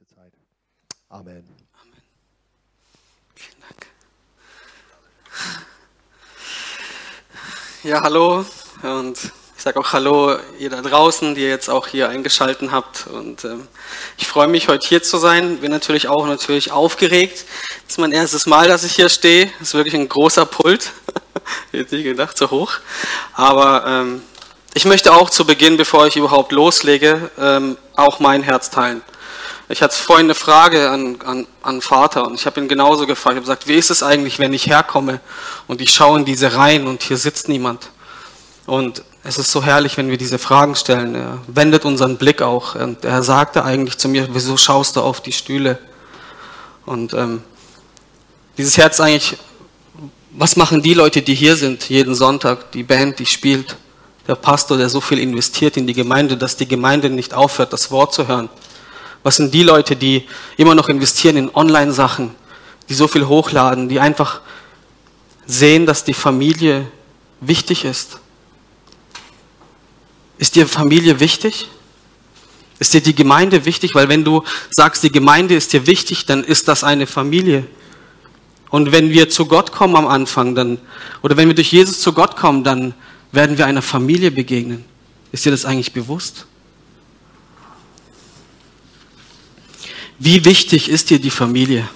nächste Zeit. Amen. Amen. Vielen Dank. Ja, hallo und ich sage auch Hallo ihr da draußen, die ihr jetzt auch hier eingeschalten habt. Und ähm, ich freue mich, heute hier zu sein. Bin natürlich auch natürlich aufgeregt. Das ist mein erstes Mal, dass ich hier stehe. Das ist wirklich ein großer Pult. Hätte ich gedacht, so hoch. Aber ähm, ich möchte auch zu Beginn, bevor ich überhaupt loslege, ähm, auch mein Herz teilen. Ich hatte vorhin eine Frage an, an, an Vater und ich habe ihn genauso gefragt. Ich habe gesagt, wie ist es eigentlich, wenn ich herkomme und ich schaue in diese Reihen und hier sitzt niemand? Und es ist so herrlich, wenn wir diese Fragen stellen. Er wendet unseren Blick auch. Und er sagte eigentlich zu mir, wieso schaust du auf die Stühle? Und ähm, dieses Herz eigentlich, was machen die Leute, die hier sind, jeden Sonntag, die Band, die spielt, der Pastor, der so viel investiert in die Gemeinde, dass die Gemeinde nicht aufhört, das Wort zu hören? Was sind die Leute, die immer noch investieren in Online-Sachen, die so viel hochladen, die einfach sehen, dass die Familie wichtig ist? Ist dir Familie wichtig? Ist dir die Gemeinde wichtig? Weil wenn du sagst, die Gemeinde ist dir wichtig, dann ist das eine Familie. Und wenn wir zu Gott kommen am Anfang, dann, oder wenn wir durch Jesus zu Gott kommen, dann werden wir einer Familie begegnen. Ist dir das eigentlich bewusst? Wie wichtig ist dir die Familie?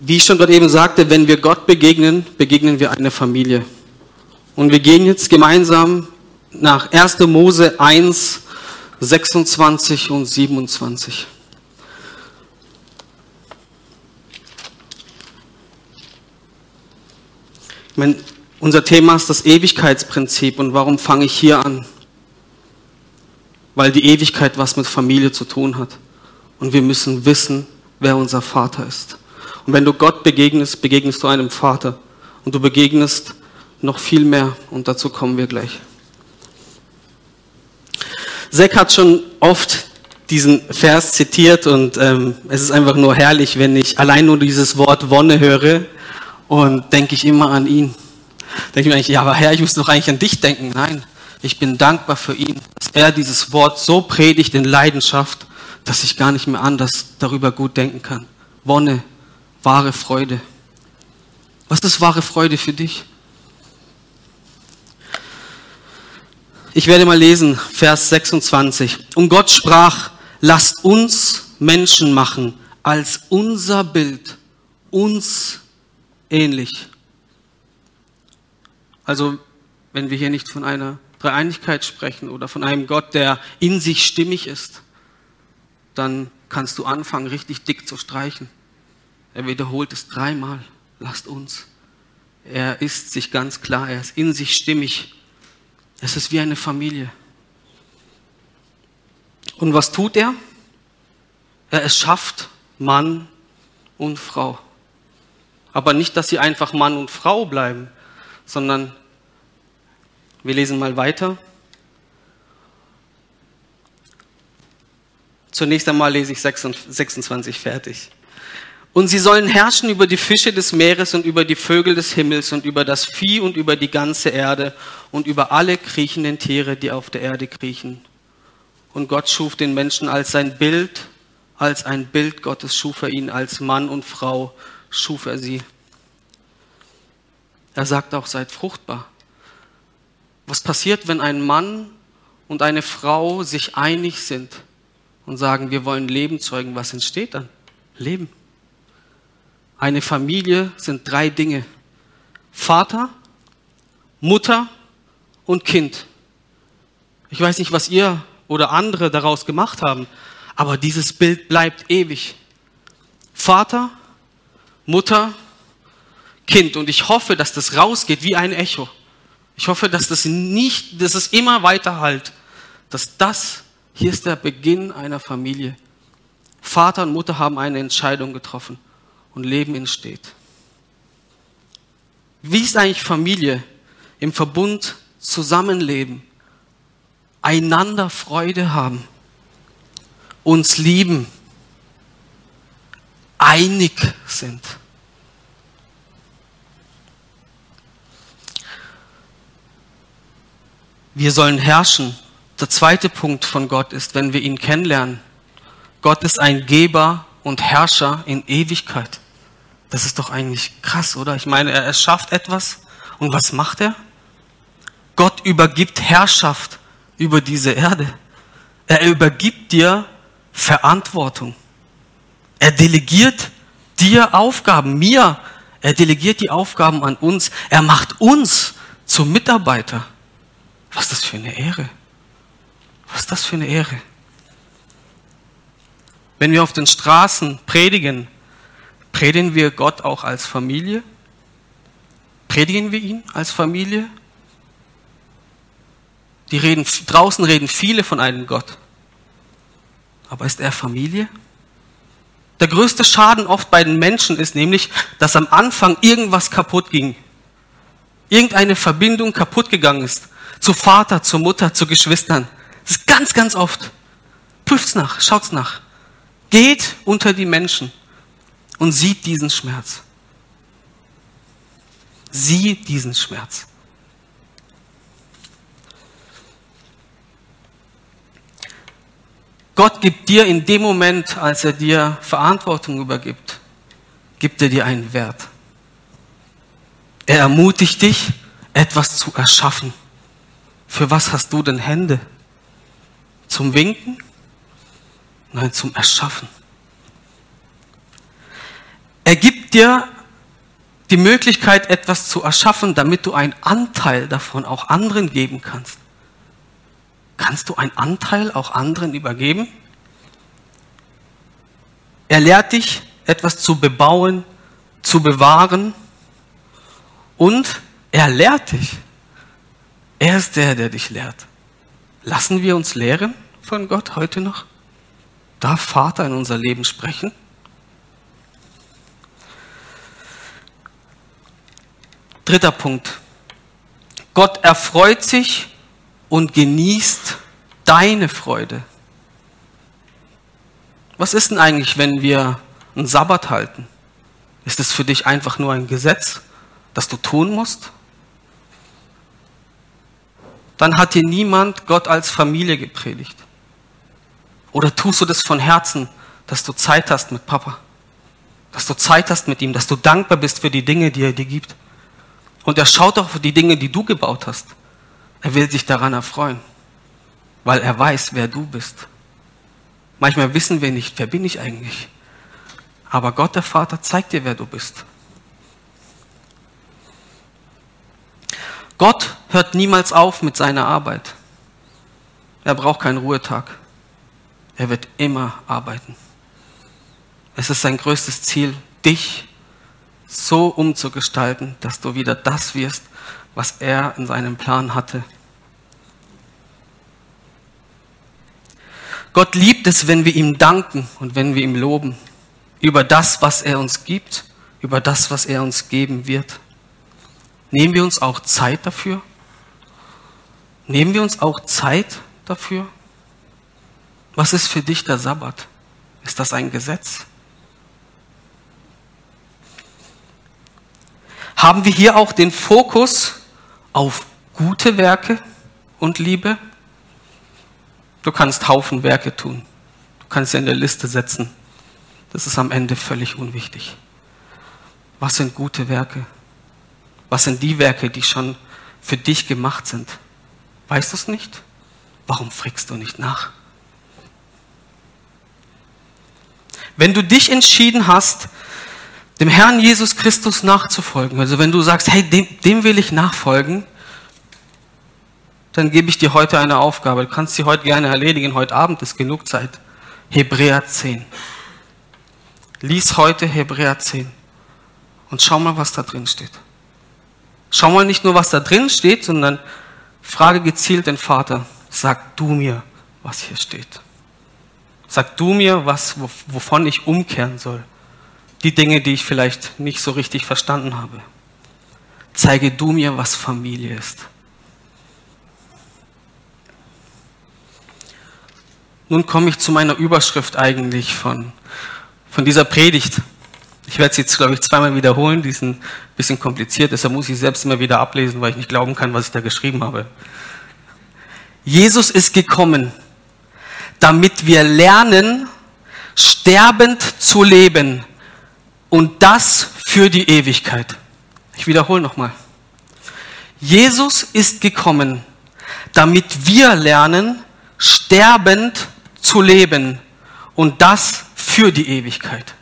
Wie ich schon gerade eben sagte, wenn wir Gott begegnen, begegnen wir einer Familie. Und wir gehen jetzt gemeinsam nach 1. Mose 1, 26 und 27. Ich meine, unser Thema ist das Ewigkeitsprinzip. Und warum fange ich hier an? Weil die Ewigkeit was mit Familie zu tun hat. Und wir müssen wissen, wer unser Vater ist. Und wenn du Gott begegnest, begegnest du einem Vater. Und du begegnest noch viel mehr und dazu kommen wir gleich. Zack hat schon oft diesen Vers zitiert und ähm, es ist einfach nur herrlich, wenn ich allein nur dieses Wort Wonne höre und denke ich immer an ihn. Denke ich mir eigentlich, ja, aber Herr, ich muss doch eigentlich an dich denken. Nein, ich bin dankbar für ihn, dass er dieses Wort so predigt in Leidenschaft, dass ich gar nicht mehr anders darüber gut denken kann. Wonne, wahre Freude. Was ist wahre Freude für dich? Ich werde mal lesen, Vers 26. Und Gott sprach, lasst uns Menschen machen als unser Bild, uns ähnlich. Also, wenn wir hier nicht von einer Dreieinigkeit sprechen oder von einem Gott, der in sich stimmig ist, dann kannst du anfangen, richtig dick zu streichen. Er wiederholt es dreimal. Lasst uns. Er ist sich ganz klar, er ist in sich stimmig. Es ist wie eine Familie. Und was tut er? Er schafft Mann und Frau. Aber nicht, dass sie einfach Mann und Frau bleiben, sondern wir lesen mal weiter. Zunächst einmal lese ich 26 fertig. Und sie sollen herrschen über die Fische des Meeres und über die Vögel des Himmels und über das Vieh und über die ganze Erde und über alle kriechenden Tiere, die auf der Erde kriechen. Und Gott schuf den Menschen als sein Bild, als ein Bild Gottes schuf er ihn, als Mann und Frau schuf er sie. Er sagt auch, seid fruchtbar. Was passiert, wenn ein Mann und eine Frau sich einig sind und sagen, wir wollen Leben zeugen? Was entsteht dann? Leben. Eine Familie sind drei Dinge. Vater, Mutter und Kind. Ich weiß nicht, was ihr oder andere daraus gemacht haben, aber dieses Bild bleibt ewig. Vater, Mutter, Kind. Und ich hoffe, dass das rausgeht wie ein Echo. Ich hoffe, dass das nicht, dass es immer weiter halt. Dass das, hier ist der Beginn einer Familie. Vater und Mutter haben eine Entscheidung getroffen und Leben entsteht. Wie ist eigentlich Familie im Verbund zusammenleben, einander Freude haben, uns lieben, einig sind? Wir sollen herrschen Der zweite Punkt von Gott ist, wenn wir ihn kennenlernen, Gott ist ein Geber und Herrscher in Ewigkeit. Das ist doch eigentlich krass, oder? Ich meine, er erschafft etwas und was macht er? Gott übergibt Herrschaft über diese Erde. Er übergibt dir Verantwortung. Er delegiert dir Aufgaben, mir. Er delegiert die Aufgaben an uns. Er macht uns zum Mitarbeiter. Was ist das für eine Ehre? Was ist das für eine Ehre? Wenn wir auf den Straßen predigen, predigen wir Gott auch als Familie? Predigen wir ihn als Familie? Die reden, draußen reden viele von einem Gott. Aber ist er Familie? Der größte Schaden oft bei den Menschen ist nämlich, dass am Anfang irgendwas kaputt ging. Irgendeine Verbindung kaputt gegangen ist. Zu Vater, zu Mutter, zu Geschwistern. Das ist ganz, ganz oft. Prüft's nach, schaut's nach. Geht unter die Menschen und sieht diesen Schmerz. Sieh diesen Schmerz. Gott gibt dir in dem Moment, als er dir Verantwortung übergibt, gibt er dir einen Wert. Er ermutigt dich, etwas zu erschaffen. Für was hast du denn Hände? Zum Winken? Nein, zum Erschaffen. Er gibt dir die Möglichkeit, etwas zu erschaffen, damit du einen Anteil davon auch anderen geben kannst. Kannst du einen Anteil auch anderen übergeben? Er lehrt dich, etwas zu bebauen, zu bewahren und er lehrt dich. Er ist der, der dich lehrt. Lassen wir uns lehren von Gott heute noch? Darf Vater in unser Leben sprechen? Dritter Punkt. Gott erfreut sich und genießt deine Freude. Was ist denn eigentlich, wenn wir einen Sabbat halten? Ist es für dich einfach nur ein Gesetz, das du tun musst? Dann hat dir niemand Gott als Familie gepredigt. Oder tust du das von Herzen, dass du Zeit hast mit Papa? Dass du Zeit hast mit ihm, dass du dankbar bist für die Dinge, die er dir gibt. Und er schaut auch für die Dinge, die du gebaut hast. Er will sich daran erfreuen, weil er weiß, wer du bist. Manchmal wissen wir nicht, wer bin ich eigentlich. Aber Gott der Vater zeigt dir, wer du bist. Gott hört niemals auf mit seiner Arbeit. Er braucht keinen Ruhetag. Er wird immer arbeiten. Es ist sein größtes Ziel, dich so umzugestalten, dass du wieder das wirst, was er in seinem Plan hatte. Gott liebt es, wenn wir ihm danken und wenn wir ihm loben über das, was er uns gibt, über das, was er uns geben wird. Nehmen wir uns auch Zeit dafür? Nehmen wir uns auch Zeit dafür? Was ist für dich der Sabbat? Ist das ein Gesetz? Haben wir hier auch den Fokus auf gute Werke und Liebe? Du kannst Haufen Werke tun. Du kannst sie in der Liste setzen. Das ist am Ende völlig unwichtig. Was sind gute Werke? Was sind die Werke, die schon für dich gemacht sind? Weißt du es nicht? Warum fragst du nicht nach? Wenn du dich entschieden hast, dem Herrn Jesus Christus nachzufolgen, also wenn du sagst, hey, dem, dem will ich nachfolgen, dann gebe ich dir heute eine Aufgabe. Du kannst sie heute gerne erledigen. Heute Abend ist genug Zeit. Hebräer 10. Lies heute Hebräer 10 und schau mal, was da drin steht. Schau mal nicht nur, was da drin steht, sondern frage gezielt den Vater, sag du mir, was hier steht. Sag du mir, was, wovon ich umkehren soll. Die Dinge, die ich vielleicht nicht so richtig verstanden habe. Zeige du mir, was Familie ist. Nun komme ich zu meiner Überschrift eigentlich von, von dieser Predigt. Ich werde sie jetzt, glaube ich, zweimal wiederholen. Die ist ein bisschen kompliziert, deshalb muss ich selbst immer wieder ablesen, weil ich nicht glauben kann, was ich da geschrieben habe. Jesus ist gekommen, damit wir lernen, sterbend zu leben und das für die Ewigkeit. Ich wiederhole nochmal. Jesus ist gekommen, damit wir lernen, sterbend zu leben und das für die Ewigkeit.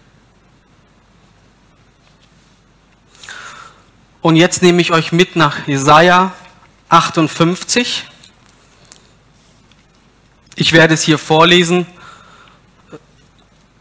Und jetzt nehme ich euch mit nach Jesaja 58. Ich werde es hier vorlesen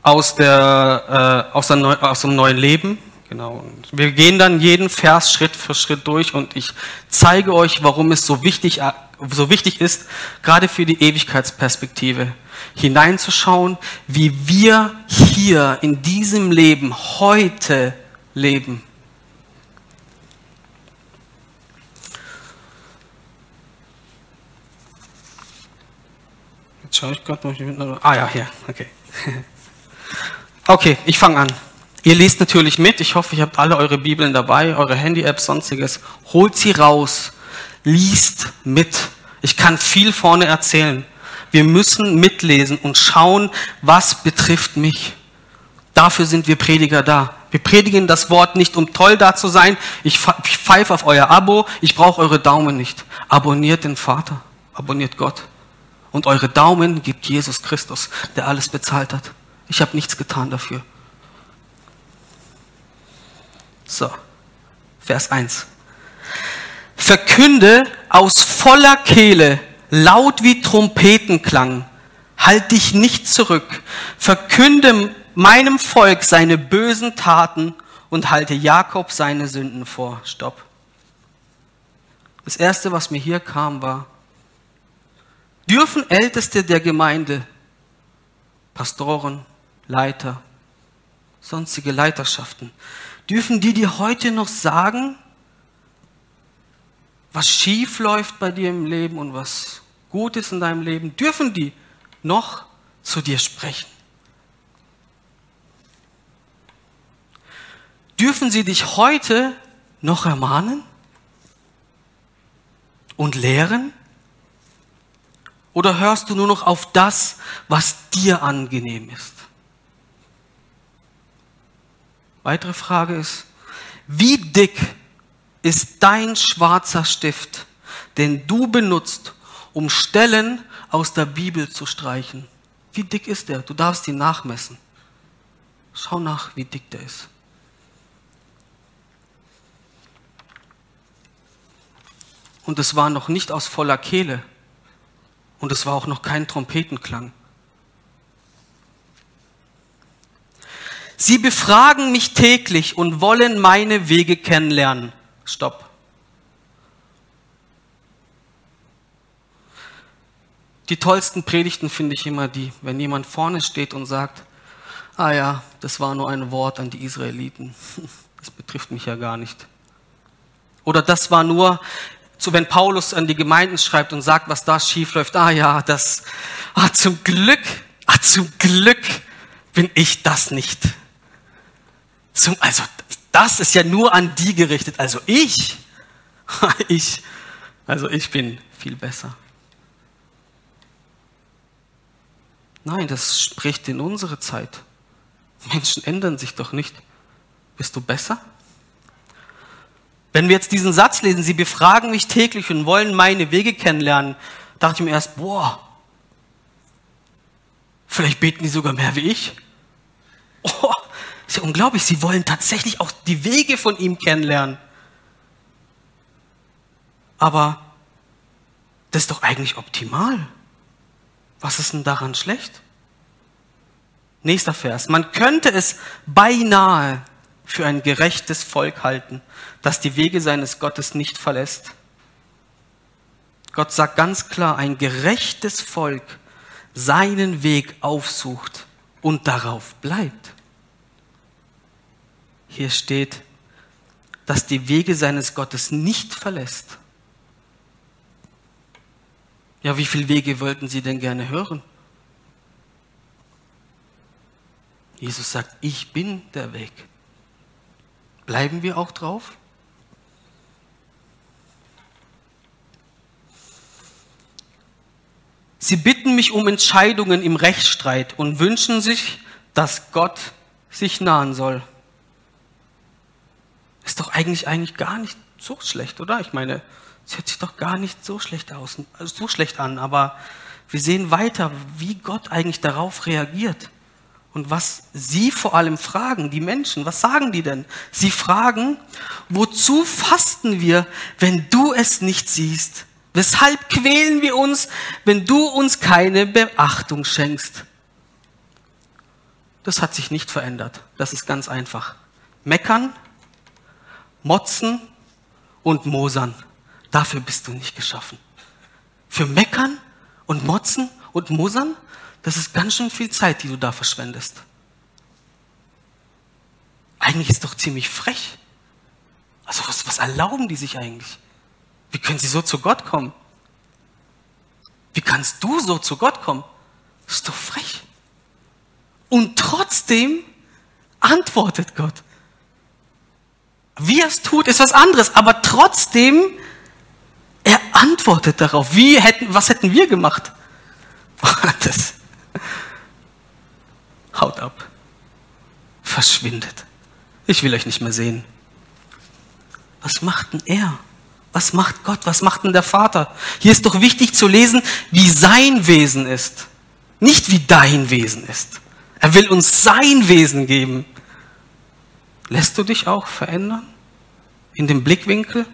aus, der, äh, aus, der aus dem neuen Leben. Genau. Und wir gehen dann jeden Vers Schritt für Schritt durch und ich zeige euch, warum es so wichtig, äh, so wichtig ist, gerade für die Ewigkeitsperspektive hineinzuschauen, wie wir hier in diesem Leben heute leben. Jetzt schaue ich gerade noch. Ah ja, hier, okay. Okay, ich fange an. Ihr lest natürlich mit. Ich hoffe, ihr habt alle eure Bibeln dabei, eure Handy-Apps, sonstiges. Holt sie raus. Liest mit. Ich kann viel vorne erzählen. Wir müssen mitlesen und schauen, was betrifft mich. Dafür sind wir Prediger da. Wir predigen das Wort nicht, um toll da zu sein. Ich pfeife auf euer Abo. Ich brauche eure Daumen nicht. Abonniert den Vater. Abonniert Gott. Und eure Daumen gibt Jesus Christus, der alles bezahlt hat. Ich habe nichts getan dafür. So, Vers 1. Verkünde aus voller Kehle, laut wie Trompetenklang, halt dich nicht zurück. Verkünde meinem Volk seine bösen Taten und halte Jakob seine Sünden vor. Stopp. Das erste, was mir hier kam, war, dürfen Älteste der Gemeinde, Pastoren, Leiter, sonstige Leiterschaften, dürfen die dir heute noch sagen, was schief läuft bei dir im Leben und was gut ist in deinem Leben, dürfen die noch zu dir sprechen? Dürfen sie dich heute noch ermahnen und lehren? Oder hörst du nur noch auf das, was dir angenehm ist? Weitere Frage ist, wie dick ist dein schwarzer Stift, den du benutzt, um Stellen aus der Bibel zu streichen? Wie dick ist der? Du darfst ihn nachmessen. Schau nach, wie dick der ist. Und es war noch nicht aus voller Kehle. Und es war auch noch kein Trompetenklang. Sie befragen mich täglich und wollen meine Wege kennenlernen. Stopp. Die tollsten Predigten finde ich immer die, wenn jemand vorne steht und sagt, ah ja, das war nur ein Wort an die Israeliten. Das betrifft mich ja gar nicht. Oder das war nur, so wenn Paulus an die Gemeinden schreibt und sagt, was da schief läuft, ah ja, das, ah zum Glück, ah zum Glück bin ich das nicht. Zum, also das ist ja nur an die gerichtet. Also ich, ich, also ich bin viel besser. Nein, das spricht in unsere Zeit. Menschen ändern sich doch nicht. Bist du besser? Wenn wir jetzt diesen Satz lesen, sie befragen mich täglich und wollen meine Wege kennenlernen, dachte ich mir erst, boah, vielleicht beten die sogar mehr wie ich. Oh, ist ja unglaublich, sie wollen tatsächlich auch die Wege von ihm kennenlernen. Aber das ist doch eigentlich optimal. Was ist denn daran schlecht? Nächster Vers. Man könnte es beinahe für ein gerechtes Volk halten, das die Wege seines Gottes nicht verlässt. Gott sagt ganz klar, ein gerechtes Volk seinen Weg aufsucht und darauf bleibt. Hier steht, dass die Wege seines Gottes nicht verlässt. Ja, wie viele Wege wollten Sie denn gerne hören? Jesus sagt, ich bin der Weg. Bleiben wir auch drauf? Sie bitten mich um Entscheidungen im Rechtsstreit und wünschen sich, dass Gott sich nahen soll. Ist doch eigentlich, eigentlich gar nicht so schlecht, oder? Ich meine, es hört sich doch gar nicht so schlecht aus, so schlecht an, aber wir sehen weiter, wie Gott eigentlich darauf reagiert. Und was sie vor allem fragen, die Menschen, was sagen die denn? Sie fragen, wozu fasten wir, wenn du es nicht siehst? Weshalb quälen wir uns, wenn du uns keine Beachtung schenkst? Das hat sich nicht verändert. Das ist ganz einfach. Meckern, motzen und mosern. Dafür bist du nicht geschaffen. Für Meckern und Motzen und Mosern, das ist ganz schön viel Zeit, die du da verschwendest. Eigentlich ist doch ziemlich frech. Also was, was erlauben die sich eigentlich? Wie können sie so zu Gott kommen? Wie kannst du so zu Gott kommen? Das ist doch frech. Und trotzdem antwortet Gott. Wie er es tut, ist was anderes, aber trotzdem, er antwortet darauf. Wie hätten, was hätten wir gemacht? Das haut ab. Verschwindet. Ich will euch nicht mehr sehen. Was macht denn er? Was macht Gott? Was macht denn der Vater? Hier ist doch wichtig zu lesen, wie sein Wesen ist. Nicht wie dein Wesen ist. Er will uns sein Wesen geben. Lässt du dich auch verändern? In dem Blickwinkel?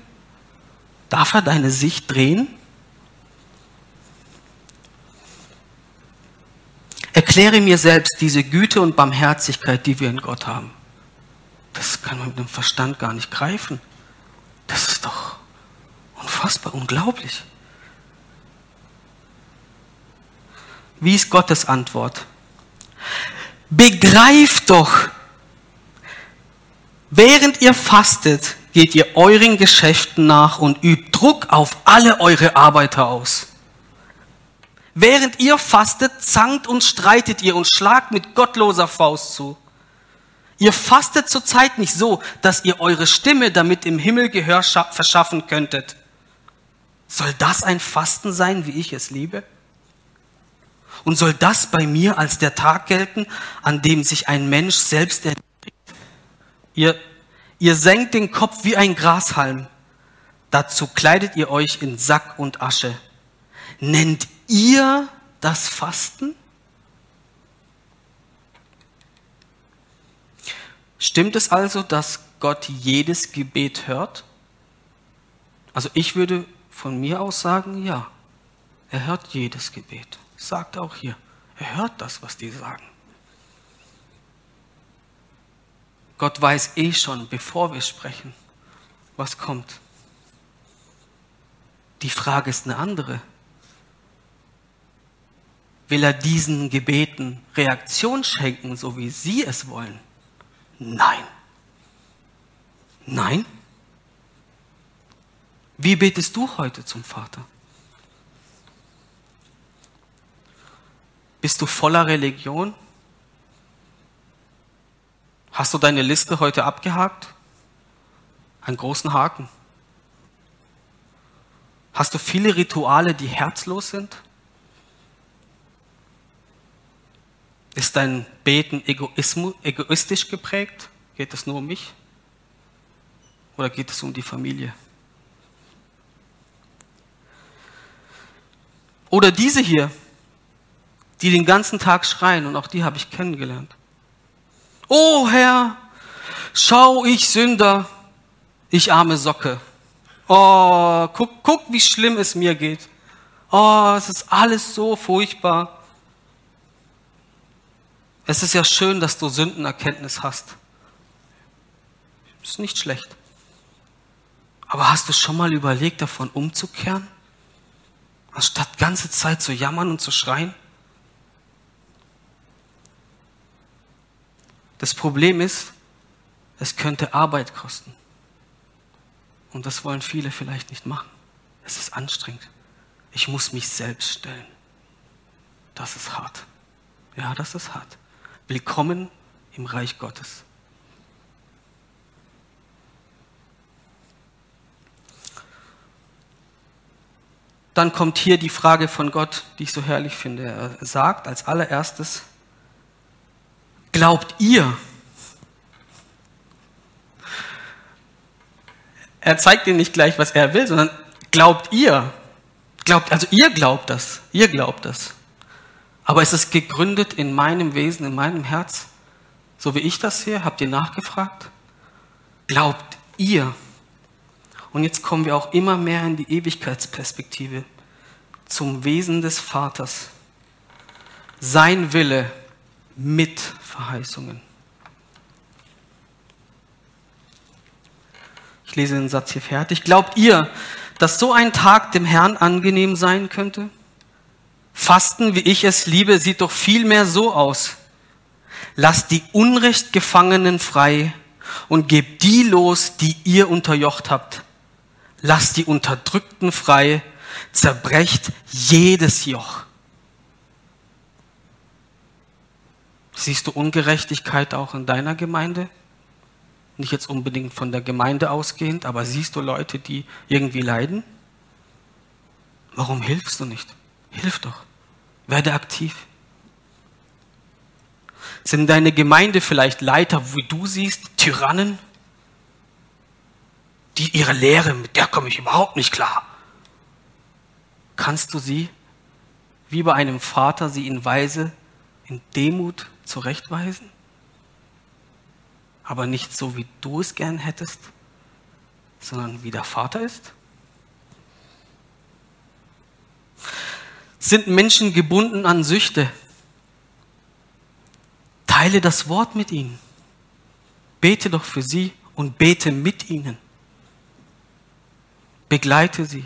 Darf er deine Sicht drehen? Erkläre mir selbst diese Güte und Barmherzigkeit, die wir in Gott haben. Das kann man mit dem Verstand gar nicht greifen. Das ist doch unfassbar, unglaublich. Wie ist Gottes Antwort? Begreift doch, während ihr fastet, geht ihr euren Geschäften nach und übt Druck auf alle eure Arbeiter aus. Während ihr fastet, zankt und streitet ihr und schlagt mit gottloser Faust zu. Ihr fastet zurzeit nicht so, dass ihr eure Stimme damit im Himmel Gehör verschaffen könntet. Soll das ein Fasten sein, wie ich es liebe? Und soll das bei mir als der Tag gelten, an dem sich ein Mensch selbst erniedrigt? Ihr, ihr senkt den Kopf wie ein Grashalm. Dazu kleidet ihr euch in Sack und Asche. Nennt ihr das Fasten? Stimmt es also, dass Gott jedes Gebet hört? Also ich würde von mir aus sagen, ja, er hört jedes Gebet. Sagt auch hier, er hört das, was die sagen. Gott weiß eh schon, bevor wir sprechen, was kommt. Die Frage ist eine andere. Will er diesen Gebeten Reaktion schenken, so wie Sie es wollen? Nein. Nein. Wie betest du heute zum Vater? Bist du voller Religion? Hast du deine Liste heute abgehakt? Einen großen Haken. Hast du viele Rituale, die herzlos sind? Ist dein Beten egoistisch geprägt? Geht es nur um mich? Oder geht es um die Familie? Oder diese hier, die den ganzen Tag schreien, und auch die habe ich kennengelernt. Oh Herr, schau ich Sünder, ich arme Socke. Oh, guck, guck, wie schlimm es mir geht. Oh, es ist alles so furchtbar. Es ist ja schön, dass du Sündenerkenntnis hast. Ist nicht schlecht. Aber hast du schon mal überlegt, davon umzukehren? Anstatt ganze Zeit zu jammern und zu schreien? Das Problem ist, es könnte Arbeit kosten. Und das wollen viele vielleicht nicht machen. Es ist anstrengend. Ich muss mich selbst stellen. Das ist hart. Ja, das ist hart. Willkommen im Reich Gottes. dann kommt hier die Frage von Gott, die ich so herrlich finde. Er sagt als allererstes, glaubt ihr? Er zeigt ihnen nicht gleich, was er will, sondern glaubt ihr? Glaubt, also ihr glaubt das, ihr glaubt das. Aber ist es gegründet in meinem Wesen, in meinem Herz? So wie ich das sehe, habt ihr nachgefragt? Glaubt ihr? Und jetzt kommen wir auch immer mehr in die Ewigkeitsperspektive, zum Wesen des Vaters. Sein Wille mit Verheißungen. Ich lese den Satz hier fertig. Glaubt ihr, dass so ein Tag dem Herrn angenehm sein könnte? Fasten, wie ich es liebe, sieht doch vielmehr so aus. Lasst die Unrechtgefangenen frei und gebt die los, die ihr unterjocht habt lasst die Unterdrückten frei, zerbrecht jedes Joch. Siehst du Ungerechtigkeit auch in deiner Gemeinde? Nicht jetzt unbedingt von der Gemeinde ausgehend, aber siehst du Leute, die irgendwie leiden? Warum hilfst du nicht? Hilf doch. Werde aktiv. Sind deine Gemeinde vielleicht Leiter, wie du siehst, Tyrannen? die ihre Lehre, mit der komme ich überhaupt nicht klar. Kannst du sie, wie bei einem Vater, sie in Weise, in Demut zurechtweisen? Aber nicht so, wie du es gern hättest, sondern wie der Vater ist? Sind Menschen gebunden an Süchte? Teile das Wort mit ihnen. Bete doch für sie und bete mit ihnen. Begleite sie.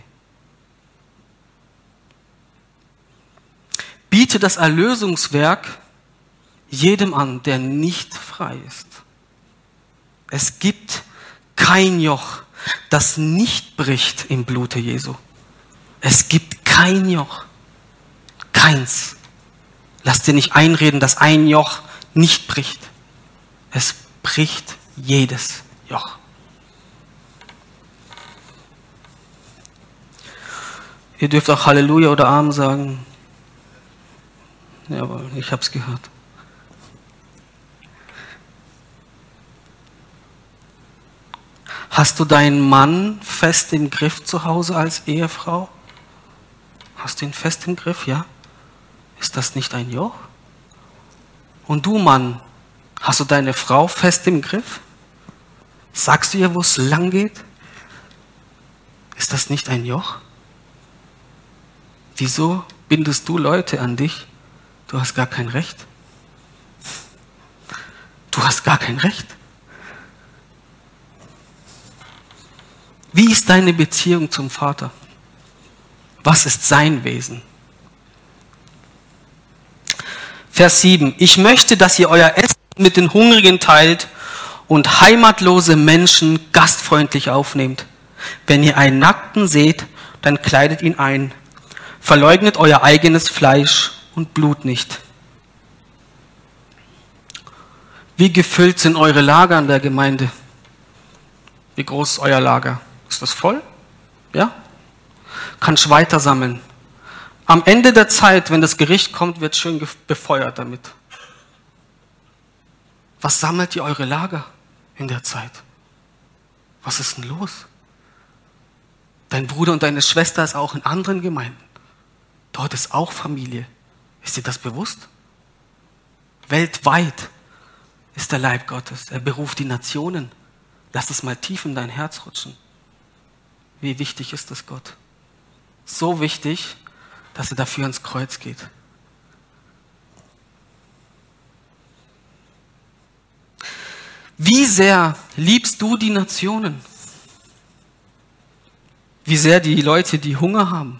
Biete das Erlösungswerk jedem an, der nicht frei ist. Es gibt kein Joch, das nicht bricht im Blute Jesu. Es gibt kein Joch. Keins. Lass dir nicht einreden, dass ein Joch nicht bricht. Es bricht jedes Joch. Ihr dürft auch Halleluja oder Amen sagen. Jawohl, ich habe es gehört. Hast du deinen Mann fest im Griff zu Hause als Ehefrau? Hast du ihn fest im Griff, ja? Ist das nicht ein Joch? Und du Mann, hast du deine Frau fest im Griff? Sagst du ihr, wo es lang geht? Ist das nicht ein Joch? Wieso bindest du Leute an dich? Du hast gar kein Recht. Du hast gar kein Recht. Wie ist deine Beziehung zum Vater? Was ist sein Wesen? Vers 7. Ich möchte, dass ihr euer Essen mit den Hungrigen teilt und heimatlose Menschen gastfreundlich aufnehmt. Wenn ihr einen Nackten seht, dann kleidet ihn ein. Verleugnet euer eigenes Fleisch und Blut nicht. Wie gefüllt sind eure Lager in der Gemeinde? Wie groß ist euer Lager? Ist das voll? Ja? Kannst weiter sammeln. Am Ende der Zeit, wenn das Gericht kommt, wird schön befeuert damit. Was sammelt ihr eure Lager in der Zeit? Was ist denn los? Dein Bruder und deine Schwester ist auch in anderen Gemeinden. Dort ist auch Familie. Ist dir das bewusst? Weltweit ist der Leib Gottes. Er beruft die Nationen. Lass es mal tief in dein Herz rutschen. Wie wichtig ist es Gott? So wichtig, dass er dafür ans Kreuz geht. Wie sehr liebst du die Nationen? Wie sehr die Leute, die Hunger haben?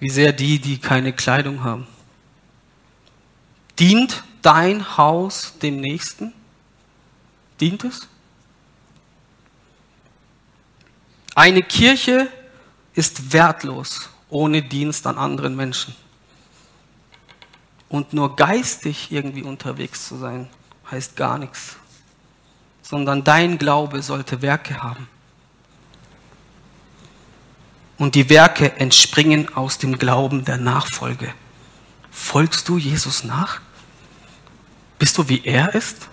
wie sehr die, die keine Kleidung haben. Dient dein Haus dem Nächsten? Dient es? Eine Kirche ist wertlos ohne Dienst an anderen Menschen. Und nur geistig irgendwie unterwegs zu sein, heißt gar nichts. Sondern dein Glaube sollte Werke haben. und die Werke entspringen aus dem Glauben der Nachfolge. Folgst du Jesus nach? Bist du wie er ist?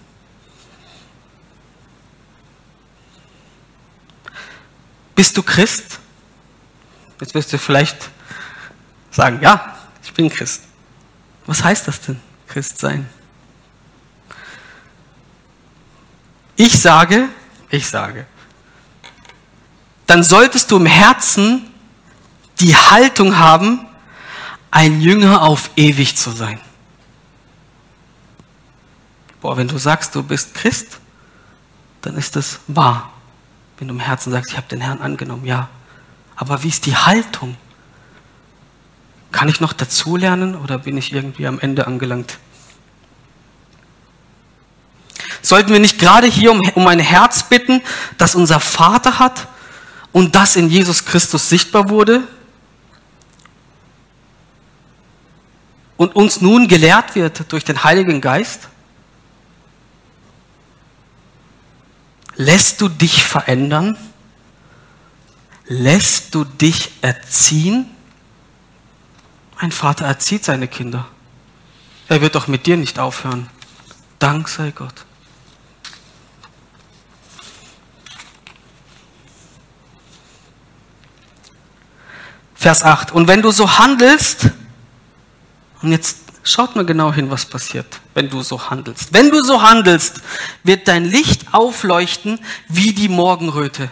Bist du Christ? Jetzt wirst du vielleicht sagen, ja, ich bin Christ. Was heißt das denn, Christ sein? Ich sage, ich sage, dann solltest du im Herzen die Haltung haben, ein Jünger auf ewig zu sein. Boah, wenn du sagst, du bist Christ, dann ist das wahr. Wenn du im Herzen sagst, ich habe den Herrn angenommen, ja. Aber wie ist die Haltung? Kann ich noch dazulernen oder bin ich irgendwie am Ende angelangt? Sollten wir nicht gerade hier um, um ein Herz bitten, das unser Vater hat und das in Jesus Christus sichtbar wurde? Und uns nun gelehrt wird durch den Heiligen Geist? Lässt du dich verändern? Lässt du dich erziehen? Ein Vater erzieht seine Kinder. Er wird doch mit dir nicht aufhören. Dank sei Gott. Vers 8. Und wenn du so handelst, und jetzt schaut mal genau hin, was passiert, wenn du so handelst. Wenn du so handelst, wird dein Licht aufleuchten wie die Morgenröte.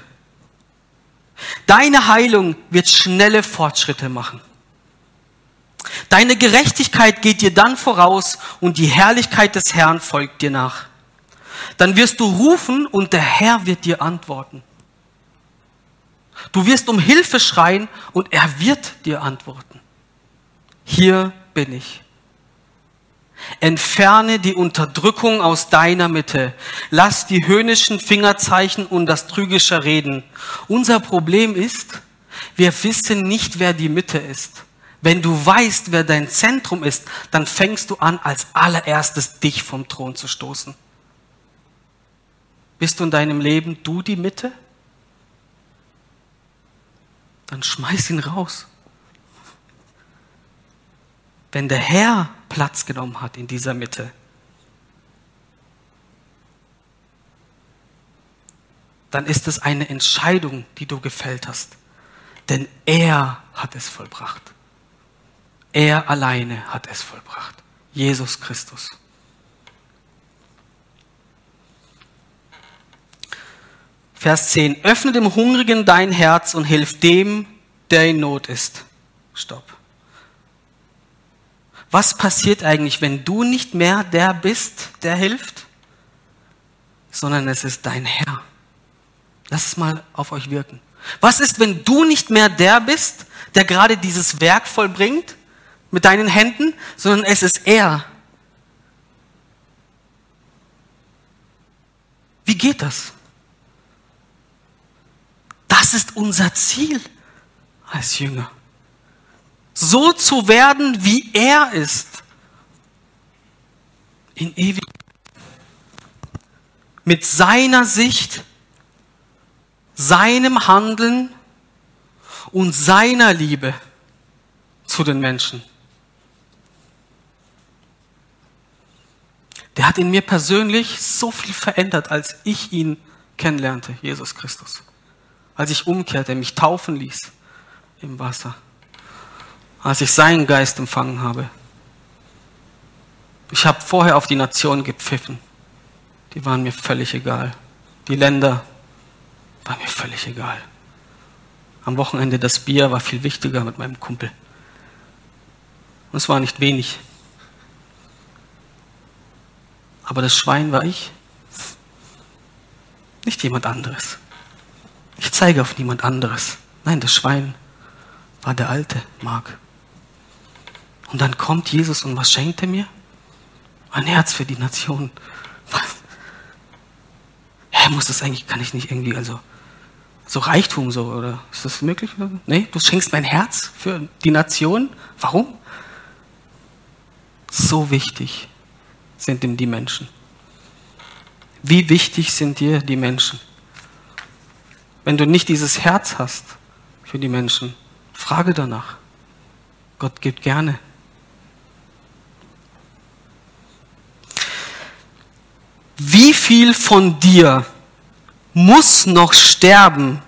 Deine Heilung wird schnelle Fortschritte machen. Deine Gerechtigkeit geht dir dann voraus und die Herrlichkeit des Herrn folgt dir nach. Dann wirst du rufen und der Herr wird dir antworten. Du wirst um Hilfe schreien und er wird dir antworten. Hier bin ich. Entferne die Unterdrückung aus deiner Mitte. Lass die höhnischen Fingerzeichen und das trügische Reden. Unser Problem ist, wir wissen nicht, wer die Mitte ist. Wenn du weißt, wer dein Zentrum ist, dann fängst du an, als allererstes dich vom Thron zu stoßen. Bist du in deinem Leben du die Mitte? dann schmeiß ihn raus. Wenn der Herr Platz genommen hat in dieser Mitte, dann ist es eine Entscheidung, die du gefällt hast. Denn er hat es vollbracht. Er alleine hat es vollbracht. Jesus Christus. Vers 10. Öffne dem Hungrigen dein Herz und hilf dem, der in Not ist. Stopp. Was passiert eigentlich, wenn du nicht mehr der bist, der hilft, sondern es ist dein Herr? Lass es mal auf euch wirken. Was ist, wenn du nicht mehr der bist, der gerade dieses Werk vollbringt mit deinen Händen, sondern es ist er? Wie geht das? Das ist unser Ziel als Jünger. So zu werden, wie er ist. In ewig. Mit seiner Sicht, seinem Handeln und seiner Liebe zu den Menschen. Der hat in mir persönlich so viel verändert, als ich ihn kennenlernte, Jesus Christus als ich umkehrte, mich taufen ließ im Wasser, als ich seinen Geist empfangen habe. Ich habe vorher auf die Nationen gepfiffen. Die waren mir völlig egal. Die Länder waren mir völlig egal. Am Wochenende das Bier war viel wichtiger mit meinem Kumpel. Und es war nicht wenig. Aber das Schwein war ich, nicht jemand anderes. Ich zeige auf niemand anderes. Nein, das Schwein war der alte Mark. Und dann kommt Jesus und was schenkt er mir? Ein Herz für die Nation. Was? Hä, muss das eigentlich, kann ich nicht irgendwie, also, so Reichtum so, oder ist das möglich? Nee, du schenkst mein Herz für die Nation. Warum? So wichtig sind ihm die Menschen. Wie wichtig sind dir die Menschen? wenn du nicht dieses Herz hast für die Menschen. Frage danach. Gott gibt gerne. Wie viel von dir muss noch sterben,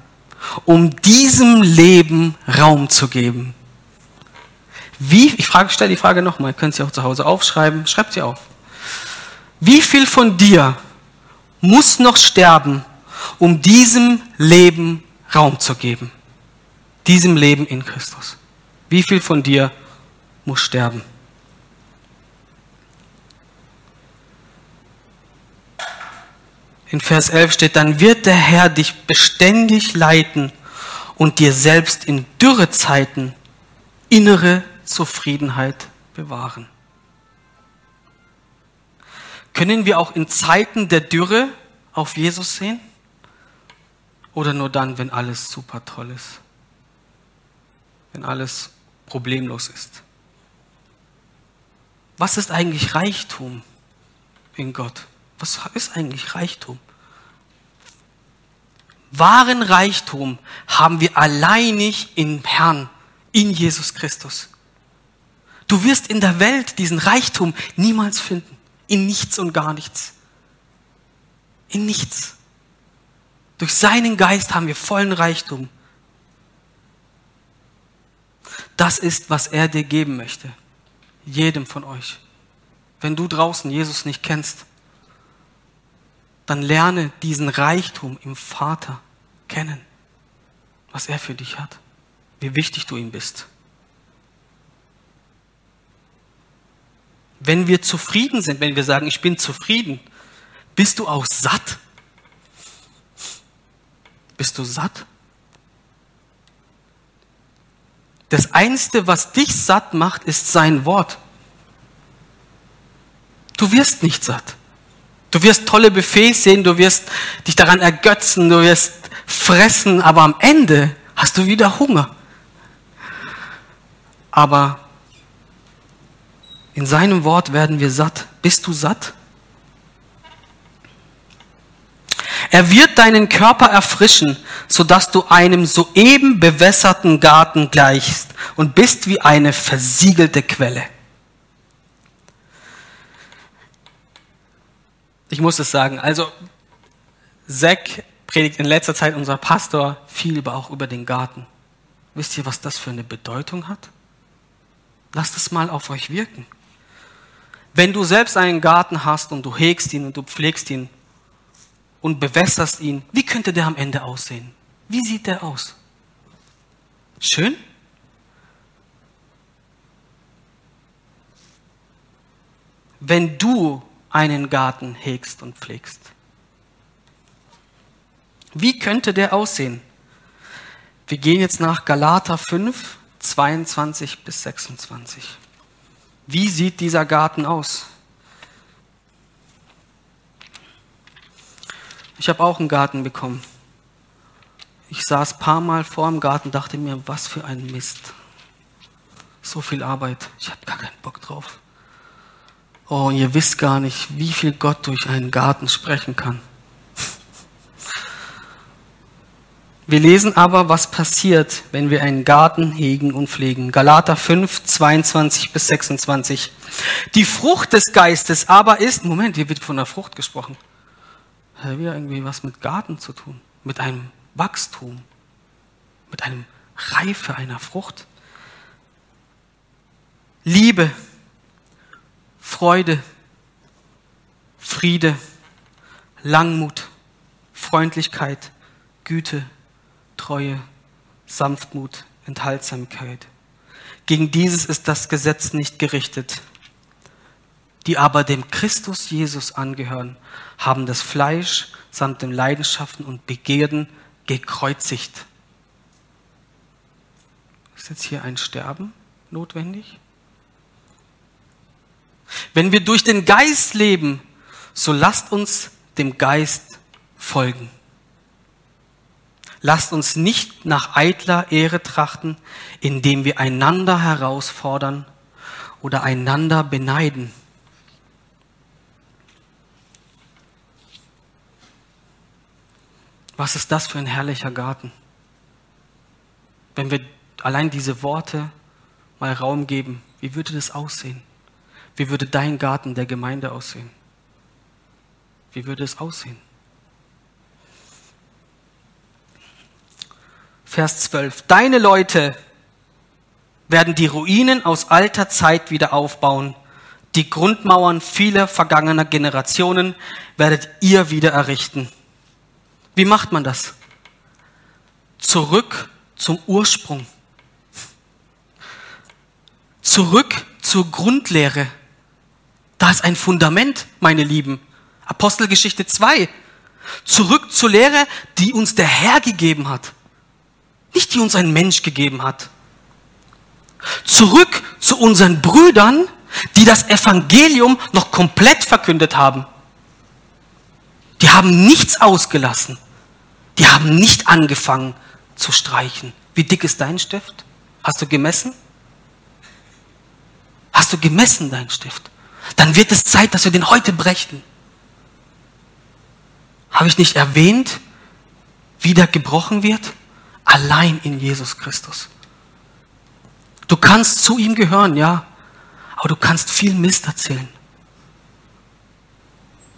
um diesem Leben Raum zu geben? Wie, ich frage, stelle die Frage nochmal, könnt Sie auch zu Hause aufschreiben, schreibt sie auf. Wie viel von dir muss noch sterben, um diesem Leben Raum zu geben? Diesem Leben in Christus. Wie viel von dir muss sterben? In Vers 11 steht, dann wird der Herr dich beständig leiten und dir selbst in Dürrezeiten innere Zufriedenheit bewahren. Können wir auch in Zeiten der Dürre auf Jesus sehen? Oder nur dann, wenn alles super toll ist? Wenn alles problemlos ist? Was ist eigentlich Reichtum in Gott? Was ist eigentlich Reichtum? Wahren Reichtum haben wir alleinig im Herrn, in Jesus Christus. Du wirst in der Welt diesen Reichtum niemals finden. In nichts und gar nichts. In nichts. Durch seinen Geist haben wir vollen Reichtum. Das ist, was er dir geben möchte. Jedem von euch. Wenn du draußen Jesus nicht kennst, dann lerne diesen Reichtum im Vater kennen, was er für dich hat, wie wichtig du ihm bist. Wenn wir zufrieden sind, wenn wir sagen, ich bin zufrieden, bist du auch satt? Bist du satt? Das Einzige, was dich satt macht, ist sein Wort. Du wirst nicht satt. Du wirst tolle Buffets sehen, du wirst dich daran ergötzen, du wirst fressen, aber am Ende hast du wieder Hunger. Aber in seinem Wort werden wir satt. Bist du satt? Er wird deinen Körper erfrischen, sodass du einem soeben bewässerten Garten gleichst und bist wie eine versiegelte Quelle. Ich muss es sagen, also Zack predigt in letzter Zeit unser Pastor viel über, auch über den Garten. Wisst ihr, was das für eine Bedeutung hat? Lasst es mal auf euch wirken. Wenn du selbst einen Garten hast und du hegst ihn und du pflegst ihn und bewässerst ihn, wie könnte der am Ende aussehen? Wie sieht der aus? Schön? Wenn du einen Garten hegst und pflegst. Wie könnte der aussehen? Wir gehen jetzt nach Galater 5, 22 bis 26. Wie sieht dieser Garten aus? Ich habe auch einen Garten bekommen. Ich saß ein paar Mal vor dem Garten, dachte mir, was für ein Mist. So viel Arbeit. Ich habe gar keinen Bock drauf. Oh, ihr wisst gar nicht, wie viel Gott durch einen Garten sprechen kann. Wir lesen aber, was passiert, wenn wir einen Garten hegen und pflegen. Galater 5, 22 bis 26. Die Frucht des Geistes aber ist, Moment, hier wird von der Frucht gesprochen. Hat wieder irgendwie was mit Garten zu tun, mit einem Wachstum, mit einem Reife einer Frucht. Liebe, Freude, Friede, Langmut, Freundlichkeit, Güte, Treue, Sanftmut, Enthaltsamkeit. Gegen dieses ist das Gesetz nicht gerichtet. Die aber dem Christus Jesus angehören, haben das Fleisch samt den Leidenschaften und Begierden gekreuzigt. Ist jetzt hier ein Sterben notwendig? Wenn wir durch den Geist leben, so lasst uns dem Geist folgen. Lasst uns nicht nach eitler Ehre trachten, indem wir einander herausfordern oder einander beneiden. Was ist das für ein herrlicher Garten? wenn wir allein diese Worte mal Raum geben, wie würde das aussehen? Wie würde dein Garten der Gemeinde aussehen? Wie würde es aussehen? Vers 12. Deine Leute werden die Ruinen aus alter Zeit wieder aufbauen. Die Grundmauern vieler vergangener Generationen werdet ihr wieder errichten. Wie macht man das? Zurück zum Ursprung. Zurück zur Grundlehre. Da ist ein Fundament, meine Lieben. Apostelgeschichte 2. Zurück zur Lehre, die uns der Herr gegeben hat. Nicht die uns ein Mensch gegeben hat. Zurück zu unseren Brüdern, die das Evangelium noch komplett verkündet haben. Die haben nichts ausgelassen. Die haben nicht angefangen zu streichen. Wie dick ist dein Stift? Hast du gemessen? Hast du gemessen dein Stift? Dann wird es Zeit, dass wir den heute brechen. Habe ich nicht erwähnt, wie der gebrochen wird? Allein in Jesus Christus. Du kannst zu ihm gehören, ja, aber du kannst viel Mist erzählen.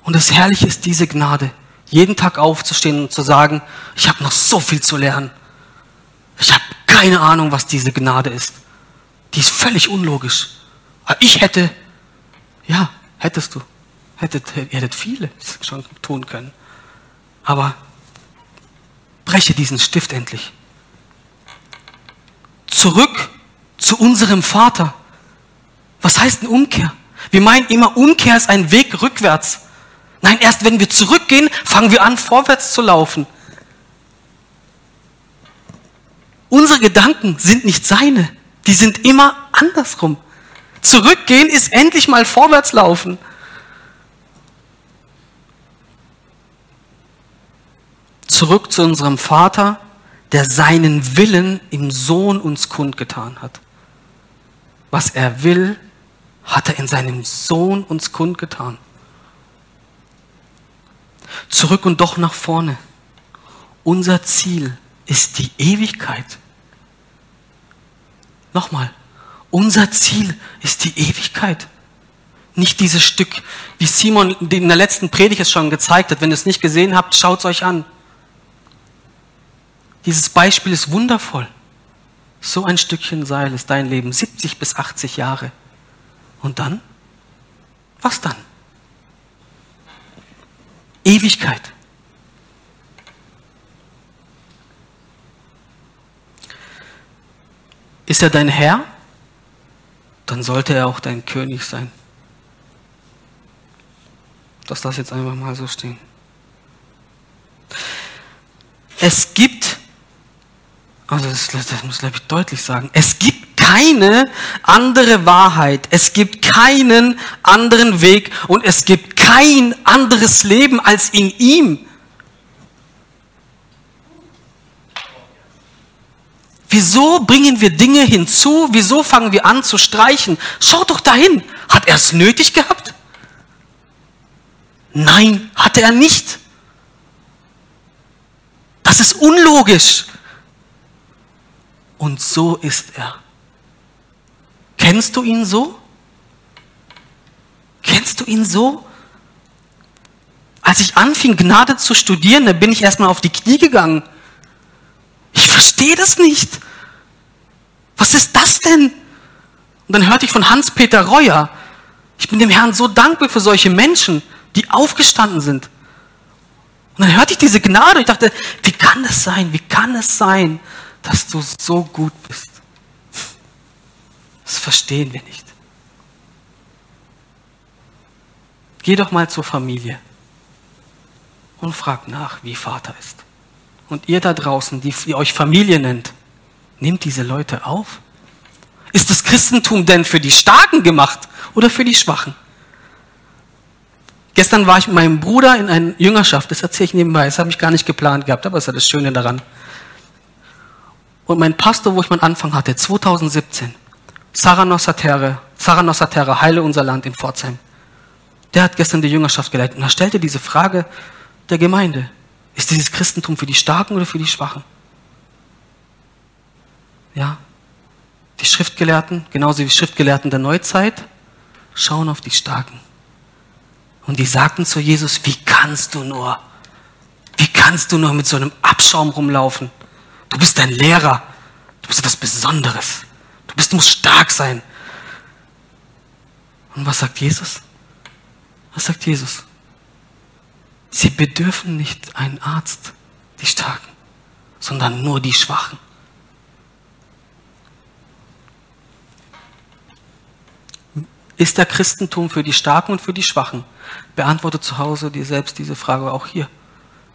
Und das Herrliche ist diese Gnade, jeden Tag aufzustehen und zu sagen, ich habe noch so viel zu lernen. Ich habe keine Ahnung, was diese Gnade ist. Die ist völlig unlogisch. Aber ich hätte, ja, hättest du, hättet, ihr hättet viele schon tun können. Aber breche diesen Stift endlich. Zurück zu unserem Vater. Was heißt denn Umkehr? Wir meinen immer, Umkehr ist ein Weg rückwärts. Nein, erst wenn wir zurückgehen, fangen wir an, vorwärts zu laufen. Unsere Gedanken sind nicht seine, die sind immer andersrum. Zurückgehen ist endlich mal vorwärts laufen. Zurück zu unserem Vater, der seinen Willen im Sohn uns kundgetan hat. Was er will, hat er in seinem Sohn uns kundgetan. Zurück und doch nach vorne. Unser Ziel ist die Ewigkeit. Nochmal, unser Ziel ist die Ewigkeit. Nicht dieses Stück, wie Simon in der letzten Predigt es schon gezeigt hat. Wenn ihr es nicht gesehen habt, schaut es euch an. Dieses Beispiel ist wundervoll. So ein Stückchen Seil ist dein Leben, 70 bis 80 Jahre. Und dann? Was dann? Ewigkeit. Ist er dein Herr? Dann sollte er auch dein König sein. Das lass jetzt einfach mal so stehen. Es gibt also das, das muss ich deutlich sagen. Es gibt keine andere Wahrheit. Es gibt keinen anderen Weg und es gibt kein anderes Leben als in ihm. Wieso bringen wir Dinge hinzu? Wieso fangen wir an zu streichen? Schaut doch dahin. Hat er es nötig gehabt? Nein, hatte er nicht. Das ist unlogisch. Und so ist er. Kennst du ihn so? Kennst du ihn so? Als ich anfing, Gnade zu studieren, da bin ich erstmal auf die Knie gegangen. Ich verstehe das nicht. Was ist das denn? Und dann hörte ich von Hans-Peter Reuer. Ich bin dem Herrn so dankbar für solche Menschen, die aufgestanden sind. Und dann hörte ich diese Gnade und ich dachte, wie kann es sein? Wie kann es sein, dass du so gut bist. Das verstehen wir nicht. Geh doch mal zur Familie und frag nach, wie Vater ist. Und ihr da draußen, die ihr euch Familie nennt, nehmt diese Leute auf. Ist das Christentum denn für die Starken gemacht oder für die Schwachen? Gestern war ich mit meinem Bruder in einer Jüngerschaft, das erzähle ich nebenbei, das habe ich gar nicht geplant gehabt, aber das ist ja das Schöne daran. Und mein Pastor, wo ich meinen Anfang hatte, 2017, Sarah Nossatere, Sarah Nossatere, Heile unser Land in Pforzheim, der hat gestern die Jüngerschaft geleitet. Und er stellte diese Frage der Gemeinde. Ist dieses Christentum für die Starken oder für die Schwachen? ja, die Schriftgelehrten, genauso wie die Schriftgelehrten der Neuzeit, schauen auf die Starken. Und die sagten zu Jesus, wie kannst du nur, wie kannst du nur mit so einem Abschaum rumlaufen? Du bist ein Lehrer, du bist etwas Besonderes, du bist, musst stark sein. Und was sagt Jesus? Was sagt Jesus? Sie bedürfen nicht einen Arzt, die Starken, sondern nur die Schwachen. Ist der Christentum für die Starken und für die Schwachen? Beantworte zu Hause dir selbst diese Frage auch hier.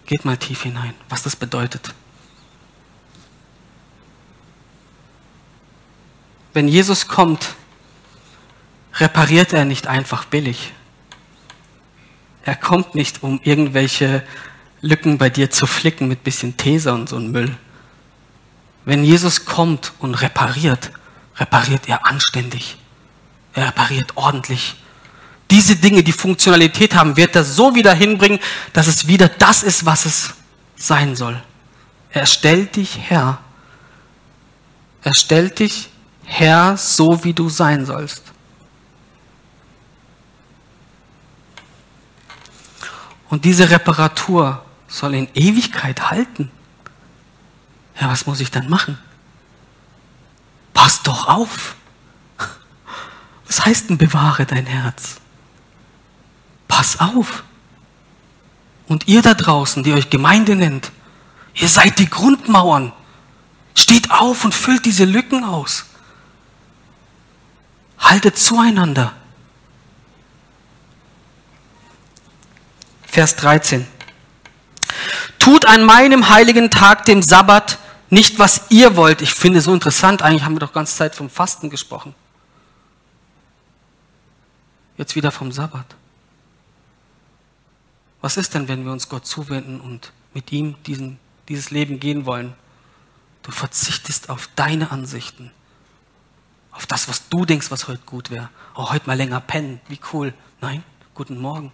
Geht mal tief hinein, was das bedeutet. Wenn Jesus kommt, repariert er nicht einfach billig. Er kommt nicht, um irgendwelche Lücken bei dir zu flicken mit bisschen Tesa und so ein Müll. Wenn Jesus kommt und repariert, repariert er anständig. Er repariert ordentlich. Diese Dinge, die Funktionalität haben, wird er so wieder hinbringen, dass es wieder das ist, was es sein soll. Er stellt dich her. Er stellt dich her, so wie du sein sollst. Und diese Reparatur soll in Ewigkeit halten. Ja, was muss ich dann machen? Pass doch auf. Was heißt denn bewahre dein Herz? Pass auf. Und ihr da draußen, die euch Gemeinde nennt, ihr seid die Grundmauern. Steht auf und füllt diese Lücken aus. Haltet zueinander. Vers 13. Tut an meinem heiligen Tag, dem Sabbat, nicht, was ihr wollt. Ich finde es so interessant. Eigentlich haben wir doch ganze Zeit vom Fasten gesprochen. Jetzt wieder vom Sabbat. Was ist denn, wenn wir uns Gott zuwenden und mit ihm diesen, dieses Leben gehen wollen? Du verzichtest auf deine Ansichten, auf das, was du denkst, was heute gut wäre. Oh, heute mal länger pennen, wie cool. Nein, guten Morgen,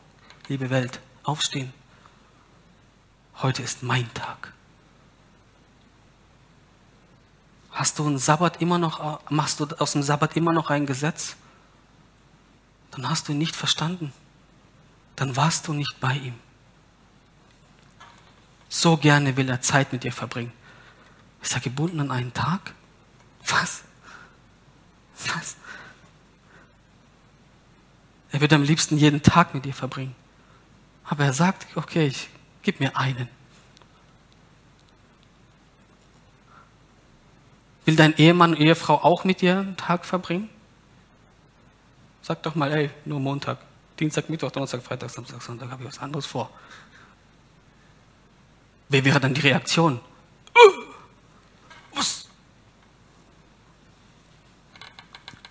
liebe Welt aufstehen. Heute ist mein Tag. Hast du einen Sabbat immer noch, machst du aus dem Sabbat immer noch ein Gesetz? Dann hast du ihn nicht verstanden. Dann warst du nicht bei ihm. So gerne will er Zeit mit dir verbringen. Ist er gebunden an einen Tag? Was? Was? Er wird am liebsten jeden Tag mit dir verbringen. Aber er sagt, okay, ich gib mir einen. Will dein Ehemann, Ehefrau auch mit dir einen Tag verbringen? Sag doch mal, ey, nur Montag, Dienstag, Mittwoch, Donnerstag, Freitag, Samstag, Sonntag habe ich was anderes vor. Wer wäre dann die Reaktion? Was?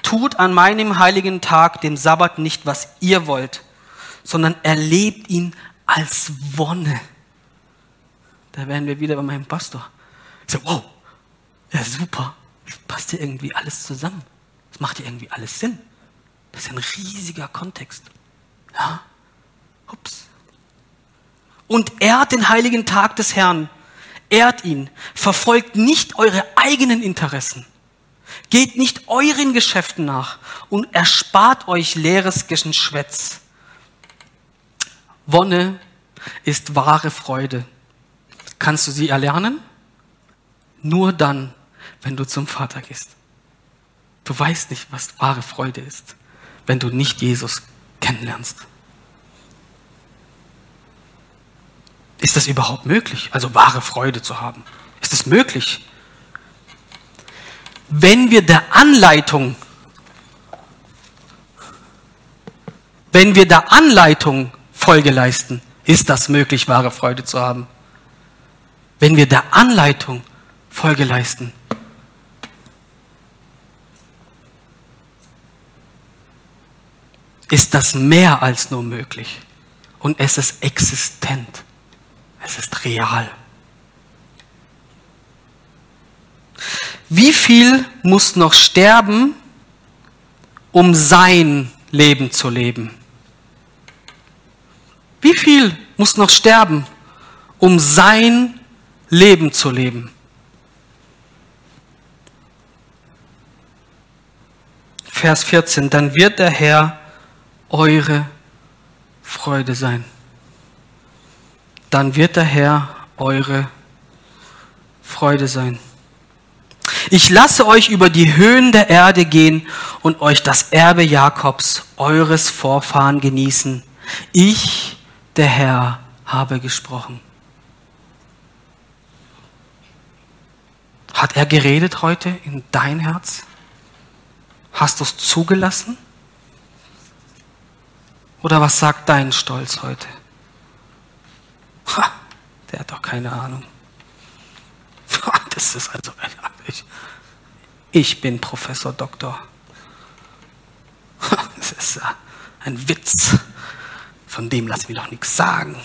Tut an meinem heiligen Tag, dem Sabbat, nicht, was ihr wollt, sondern erlebt ihn als Wonne. Da wären wir wieder bei meinem Pastor. Ich so, wow, ja super, passt hier irgendwie alles zusammen. Das macht hier irgendwie alles Sinn. Das ist ein riesiger Kontext. Ja, ups. Und ehrt den heiligen Tag des Herrn. Ehrt ihn. Verfolgt nicht eure eigenen Interessen. Geht nicht euren Geschäften nach und erspart euch leeres Geschwätz. Wonne ist wahre Freude. Kannst du sie erlernen? Nur dann, wenn du zum Vater gehst. Du weißt nicht, was wahre Freude ist, wenn du nicht Jesus kennenlernst. Ist das überhaupt möglich, also wahre Freude zu haben? Ist es möglich? Wenn wir der Anleitung, wenn wir der Anleitung Folge leisten, ist das möglich, wahre Freude zu haben. Wenn wir der Anleitung Folge leisten, ist das mehr als nur möglich. Und es ist existent. Es ist real. Wie viel muss noch sterben, um sein Leben zu leben? Wie viel muss noch sterben, um sein Leben zu leben? Vers 14, dann wird der Herr eure Freude sein. Dann wird der Herr eure Freude sein. Ich lasse euch über die Höhen der Erde gehen und euch das Erbe Jakobs, eures Vorfahren, genießen. Ich, der Herr, habe gesprochen. Hat er geredet heute in dein Herz? Hast du es zugelassen? Oder was sagt dein Stolz heute? Ha, der hat doch keine Ahnung. Das ist also, ich, ich bin Professor Doktor. Das ist ein Witz. Von dem lassen wir doch nichts sagen.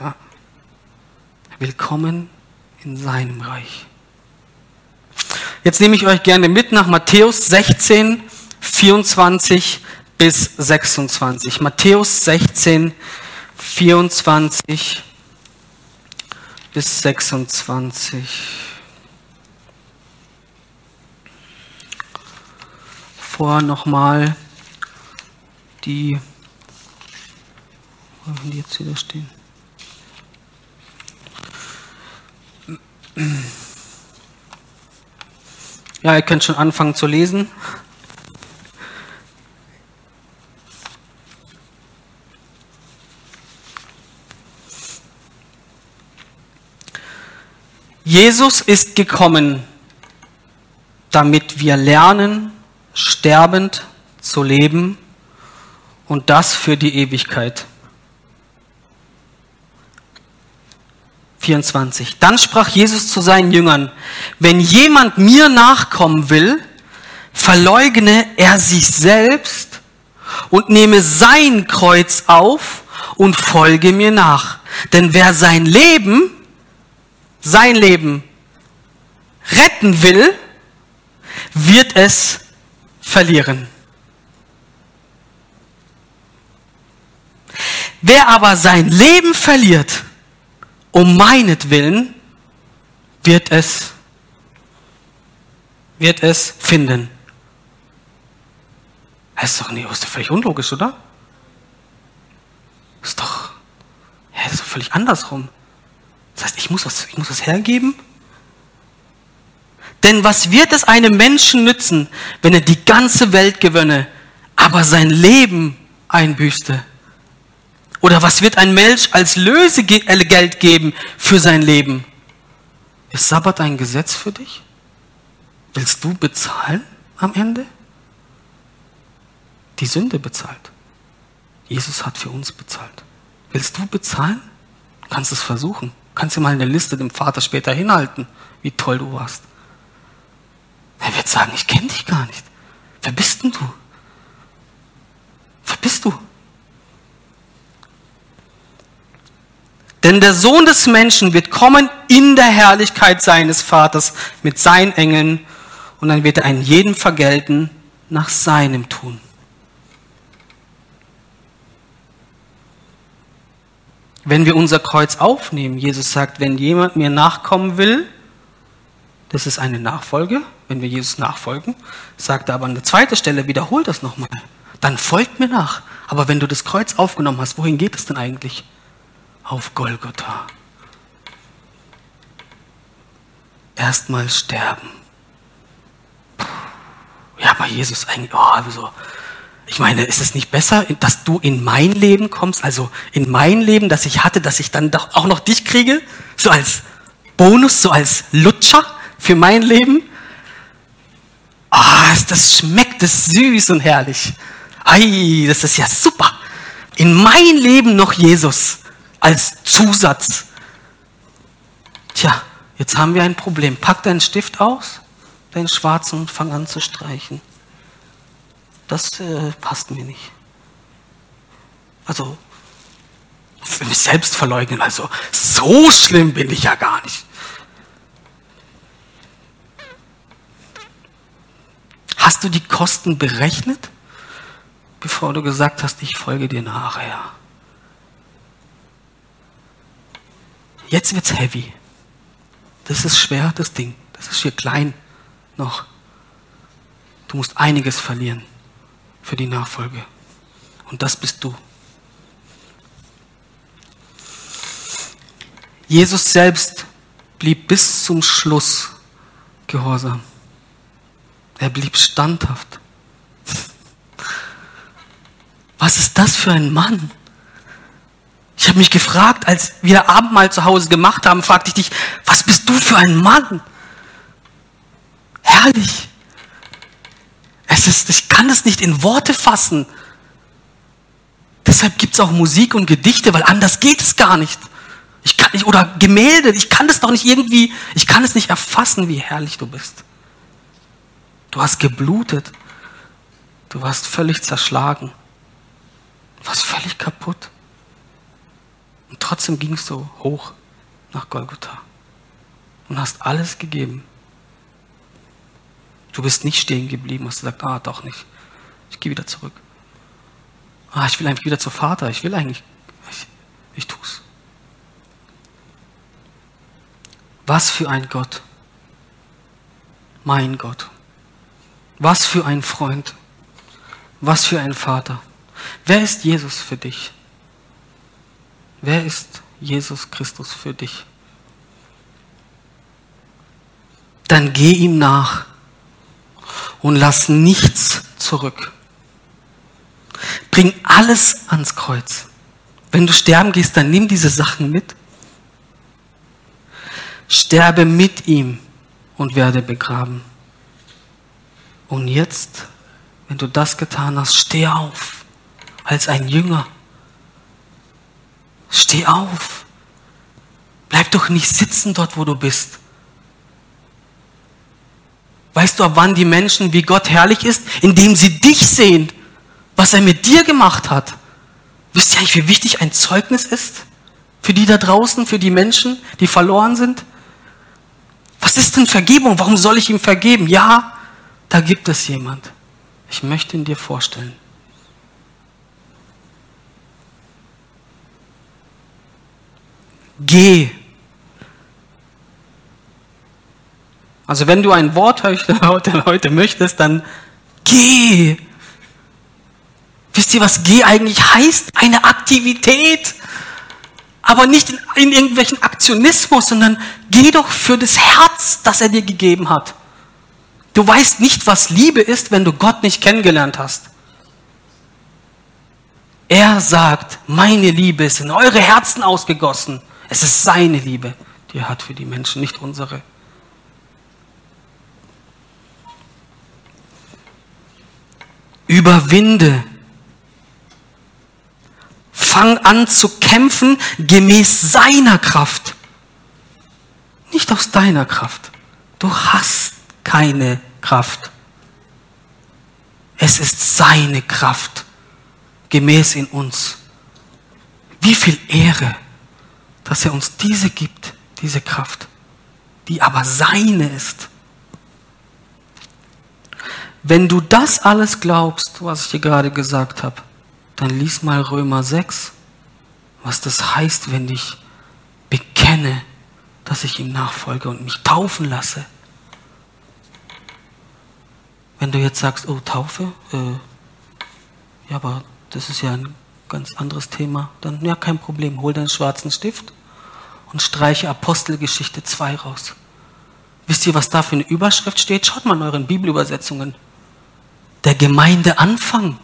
Ja. Willkommen in seinem Reich. Jetzt nehme ich euch gerne mit nach Matthäus 16, 24 bis 26. Matthäus 16, 24 bis 26. Vorher nochmal die, haben die jetzt wieder stehen? Ja, ihr könnt schon anfangen zu lesen. Jesus ist gekommen, damit wir lernen, sterbend zu leben und das für die Ewigkeit. 24. Dann sprach Jesus zu seinen Jüngern, wenn jemand mir nachkommen will, verleugne er sich selbst und nehme sein Kreuz auf und folge mir nach. Denn wer sein Leben, sein Leben retten will, wird es verlieren. Wer aber sein Leben verliert, um meinetwillen wird es, wird es finden. Das ist doch, nee, ist doch völlig unlogisch, oder? Das ist doch, ja, das ist doch völlig andersrum. Das heißt, ich muss was, ich muss was hergeben. Denn was wird es einem Menschen nützen, wenn er die ganze Welt gewönne, aber sein Leben einbüßte? Oder was wird ein Mensch als Lösegeld geben für sein Leben? Ist Sabbat ein Gesetz für dich? Willst du bezahlen am Ende? Die Sünde bezahlt. Jesus hat für uns bezahlt. Willst du bezahlen? Kannst es versuchen. Kannst dir mal eine Liste dem Vater später hinhalten, wie toll du warst. Er wird sagen, ich kenne dich gar nicht. Wer bist denn du? Wer bist du? Denn der Sohn des Menschen wird kommen in der Herrlichkeit seines Vaters mit seinen Engeln und dann wird er einen jeden vergelten nach seinem Tun. Wenn wir unser Kreuz aufnehmen, Jesus sagt, wenn jemand mir nachkommen will, das ist eine Nachfolge, wenn wir Jesus nachfolgen, sagt er aber an der zweiten Stelle, wiederholt das nochmal, dann folgt mir nach. Aber wenn du das Kreuz aufgenommen hast, wohin geht es denn eigentlich? Auf Golgotha. Erstmal sterben. Ja, aber Jesus eigentlich, oh, also, ich meine, ist es nicht besser, dass du in mein Leben kommst, also in mein Leben, das ich hatte, dass ich dann doch auch noch dich kriege, so als Bonus, so als Lutscher für mein Leben? Ah, oh, das schmeckt das süß und herrlich. Ei, das ist ja super. In mein Leben noch Jesus als Zusatz. Tja, jetzt haben wir ein Problem. Pack deinen Stift aus, deinen schwarzen und fang an zu streichen. Das äh, passt mir nicht. Also, für mich selbst verleugnen, also so schlimm bin ich ja gar nicht. Hast du die Kosten berechnet, bevor du gesagt hast, ich folge dir nachher? Jetzt wird's heavy. Das ist schwer, das Ding. Das ist hier klein noch. Du musst einiges verlieren für die Nachfolge. Und das bist du. Jesus selbst blieb bis zum Schluss gehorsam. Er blieb standhaft. Was ist das für ein Mann? Ich habe mich gefragt, als wir Abendmahl zu Hause gemacht haben, fragte ich dich, was bist du für ein Mann? Herrlich. Es ist, ich kann das nicht in Worte fassen. Deshalb gibt es auch Musik und Gedichte, weil anders geht es gar nicht. Ich kann nicht, oder Gemälde, ich kann das doch nicht irgendwie, ich kann es nicht erfassen, wie herrlich du bist. Du hast geblutet. Du warst völlig zerschlagen. Du warst völlig kaputt. Trotzdem gingst du hoch nach Golgotha und hast alles gegeben. Du bist nicht stehen geblieben, hast gesagt, ah, doch nicht. Ich gehe wieder zurück. Ah, ich will eigentlich wieder zu Vater. Ich will eigentlich, ich, ich tu's. Was für ein Gott. Mein Gott. Was für ein Freund. Was für ein Vater. Wer ist Jesus für dich? Wer ist Jesus Christus für dich? Dann geh ihm nach und lass nichts zurück. Bring alles ans Kreuz. Wenn du sterben gehst, dann nimm diese Sachen mit. Sterbe mit ihm und werde begraben. Und jetzt, wenn du das getan hast, steh auf als ein Jünger. Steh auf. Bleib doch nicht sitzen dort, wo du bist. Weißt du, ab wann die Menschen, wie Gott herrlich ist? Indem sie dich sehen, was er mit dir gemacht hat. Wisst ihr eigentlich, wie wichtig ein Zeugnis ist? Für die da draußen, für die Menschen, die verloren sind? Was ist denn Vergebung? Warum soll ich ihm vergeben? Ja, da gibt es jemand. Ich möchte ihn dir vorstellen. Geh. Also wenn du ein Wort heute, heute möchtest, dann geh. Wisst ihr, was geh eigentlich heißt? Eine Aktivität. Aber nicht in, in irgendwelchen Aktionismus, sondern geh doch für das Herz, das er dir gegeben hat. Du weißt nicht, was Liebe ist, wenn du Gott nicht kennengelernt hast. Er sagt, meine Liebe ist in eure Herzen ausgegossen. Es ist seine Liebe, die er hat für die Menschen, nicht unsere. Überwinde. Fang an zu kämpfen gemäß seiner Kraft. Nicht aus deiner Kraft. Du hast keine Kraft. Es ist seine Kraft gemäß in uns. Wie viel Ehre dass er uns diese gibt, diese Kraft, die aber seine ist. Wenn du das alles glaubst, was ich dir gerade gesagt habe, dann lies mal Römer 6, was das heißt, wenn ich bekenne, dass ich ihm nachfolge und mich taufen lasse. Wenn du jetzt sagst, oh, Taufe, äh, ja, aber das ist ja ein ganz anderes Thema, dann ja, kein Problem, hol deinen schwarzen Stift und streiche Apostelgeschichte 2 raus. Wisst ihr, was da für eine Überschrift steht? Schaut mal in euren Bibelübersetzungen. Der Gemeindeanfang.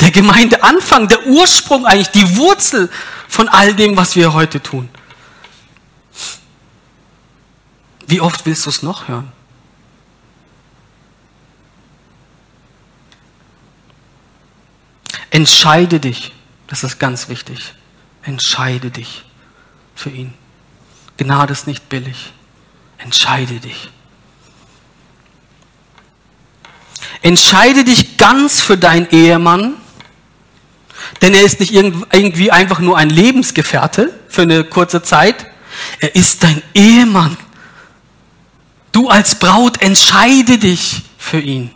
Der Gemeindeanfang, der Ursprung eigentlich, die Wurzel von all dem, was wir heute tun. Wie oft willst du es noch hören? Entscheide dich, das ist ganz wichtig. Entscheide dich für ihn. Gnade ist nicht billig. Entscheide dich. Entscheide dich ganz für deinen Ehemann, denn er ist nicht irgendwie einfach nur ein Lebensgefährte für eine kurze Zeit. Er ist dein Ehemann. Du als Braut entscheide dich für ihn.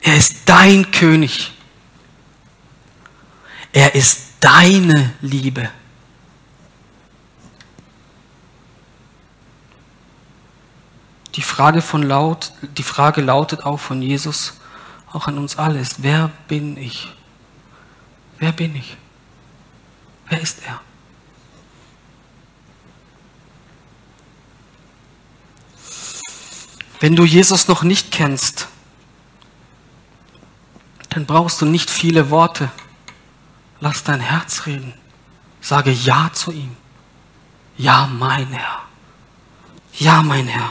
Er ist dein König. Er ist deine Liebe. Die Frage, von laut, die Frage lautet auch von Jesus, auch an uns alle ist, wer bin ich? Wer bin ich? Wer ist er? Wenn du Jesus noch nicht kennst, dann brauchst du nicht viele Worte. Lass dein Herz reden. Sage Ja zu ihm. Ja, mein Herr. Ja, mein Herr.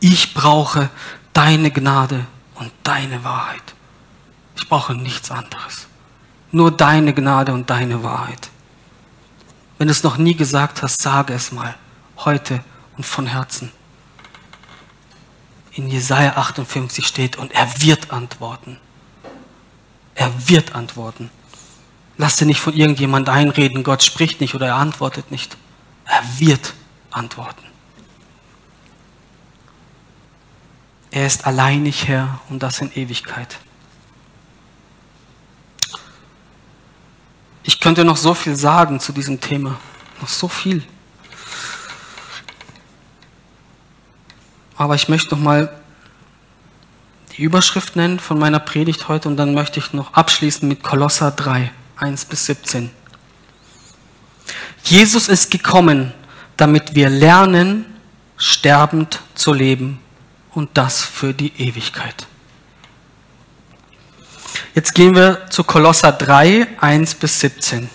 Ich brauche deine Gnade und deine Wahrheit. Ich brauche nichts anderes. Nur deine Gnade und deine Wahrheit. Wenn du es noch nie gesagt hast, sage es mal. Heute und von Herzen in Jesaja 58 steht, und er wird antworten. Er wird antworten. Lass dir nicht von irgendjemand einreden, Gott spricht nicht oder er antwortet nicht. Er wird antworten. Er ist alleinig Herr und das in Ewigkeit. Ich könnte noch so viel sagen zu diesem Thema. Noch so viel. Aber ich möchte noch mal die Überschrift nennen von meiner Predigt heute und dann möchte ich noch abschließen mit Kolosser 3, 1 bis 17. Jesus ist gekommen, damit wir lernen, sterbend zu leben und das für die Ewigkeit. Jetzt gehen wir zu Kolosser 3, 1 bis 17.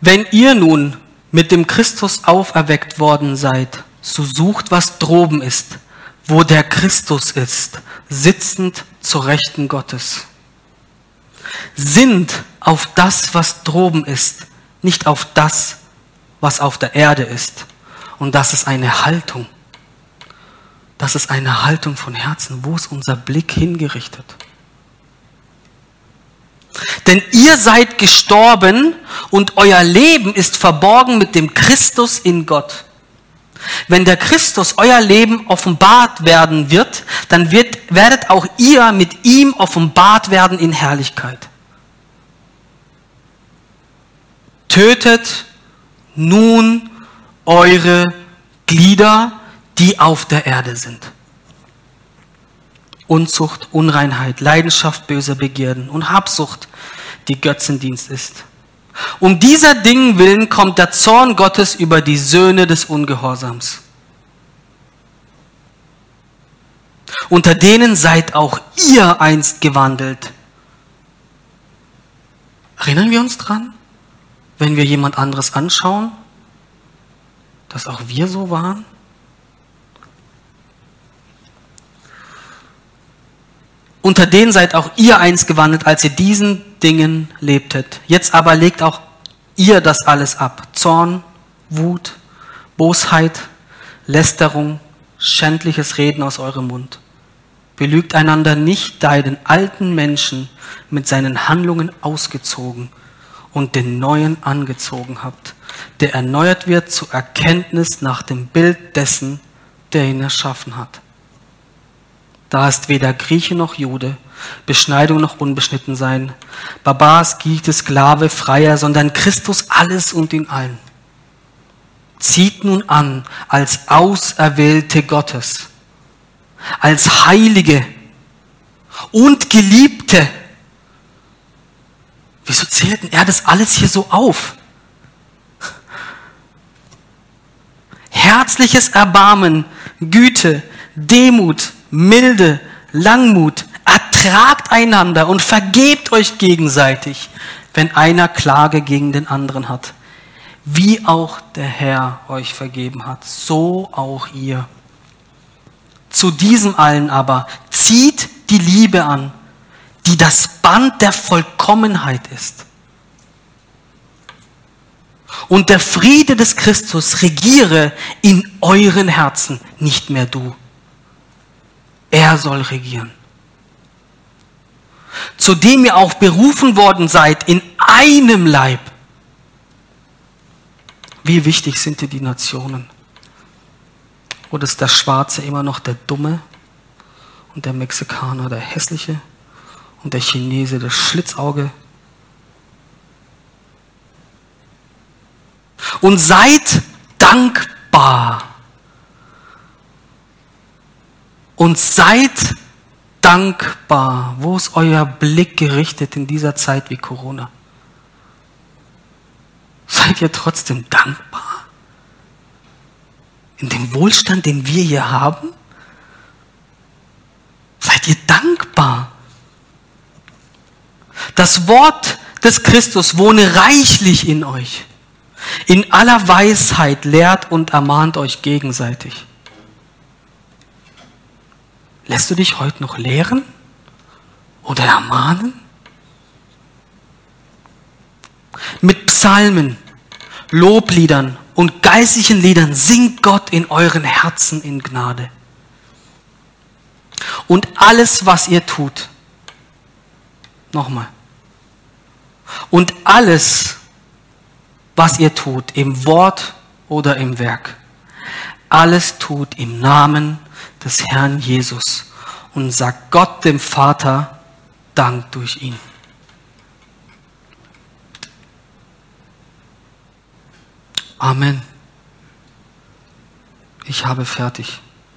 Wenn ihr nun mit dem Christus auferweckt worden seid, so sucht, was droben ist, wo der Christus ist, sitzend zur Rechten Gottes. Sind auf das, was droben ist, nicht auf das, was auf der Erde ist. Und das ist eine Haltung. Das ist eine Haltung von Herzen. Wo ist unser Blick hingerichtet? Denn ihr seid gestorben und euer Leben ist verborgen mit dem Christus in Gott. Wenn der Christus euer Leben offenbart werden wird, dann wird, werdet auch ihr mit ihm offenbart werden in Herrlichkeit. Tötet nun eure Glieder, die auf der Erde sind. Unzucht, Unreinheit, Leidenschaft, böse Begierden und Habsucht, die Götzendienst ist. Um dieser Dingen willen kommt der Zorn Gottes über die Söhne des Ungehorsams. Unter denen seid auch ihr einst gewandelt. Erinnern wir uns dran, wenn wir jemand anderes anschauen, dass auch wir so waren? Unter denen seid auch ihr einst gewandelt, als ihr diesen Dingen lebtet. Jetzt aber legt auch ihr das alles ab. Zorn, Wut, Bosheit, Lästerung, schändliches Reden aus eurem Mund. Belügt einander nicht, da ihr den alten Menschen mit seinen Handlungen ausgezogen und den neuen angezogen habt, der erneuert wird zur Erkenntnis nach dem Bild dessen, der ihn erschaffen hat. Da ist weder Grieche noch Jude, Beschneidung noch unbeschnitten sein, Barbars, Giete, Sklave, Freier, sondern Christus alles und in allen. Zieht nun an als Auserwählte Gottes, als Heilige und Geliebte. Wieso zählt denn er das alles hier so auf? Herzliches Erbarmen, Güte, Demut, Milde, Langmut, ertragt einander und vergebt euch gegenseitig, wenn einer Klage gegen den anderen hat. Wie auch der Herr euch vergeben hat, so auch ihr. Zu diesem allen aber zieht die Liebe an, die das Band der Vollkommenheit ist. Und der Friede des Christus regiere in euren Herzen, nicht mehr du. Er soll regieren. Zu dem ihr auch berufen worden seid in einem Leib. Wie wichtig sind dir die Nationen? Oder ist der Schwarze immer noch der Dumme und der Mexikaner der Hässliche und der Chinese das Schlitzauge. Und seid dankbar. Und seid dankbar. Wo ist euer Blick gerichtet in dieser Zeit wie Corona? Seid ihr trotzdem dankbar? In dem Wohlstand, den wir hier haben? Seid ihr dankbar? Das Wort des Christus wohne reichlich in euch. In aller Weisheit lehrt und ermahnt euch gegenseitig. Lässt du dich heute noch lehren oder ermahnen? Mit Psalmen, Lobliedern und geistlichen Liedern singt Gott in euren Herzen in Gnade. Und alles, was ihr tut, nochmal, und alles, was ihr tut, im Wort oder im Werk, alles tut im Namen des Herrn Jesus und sagt Gott dem Vater Dank durch ihn. Amen. Ich habe fertig.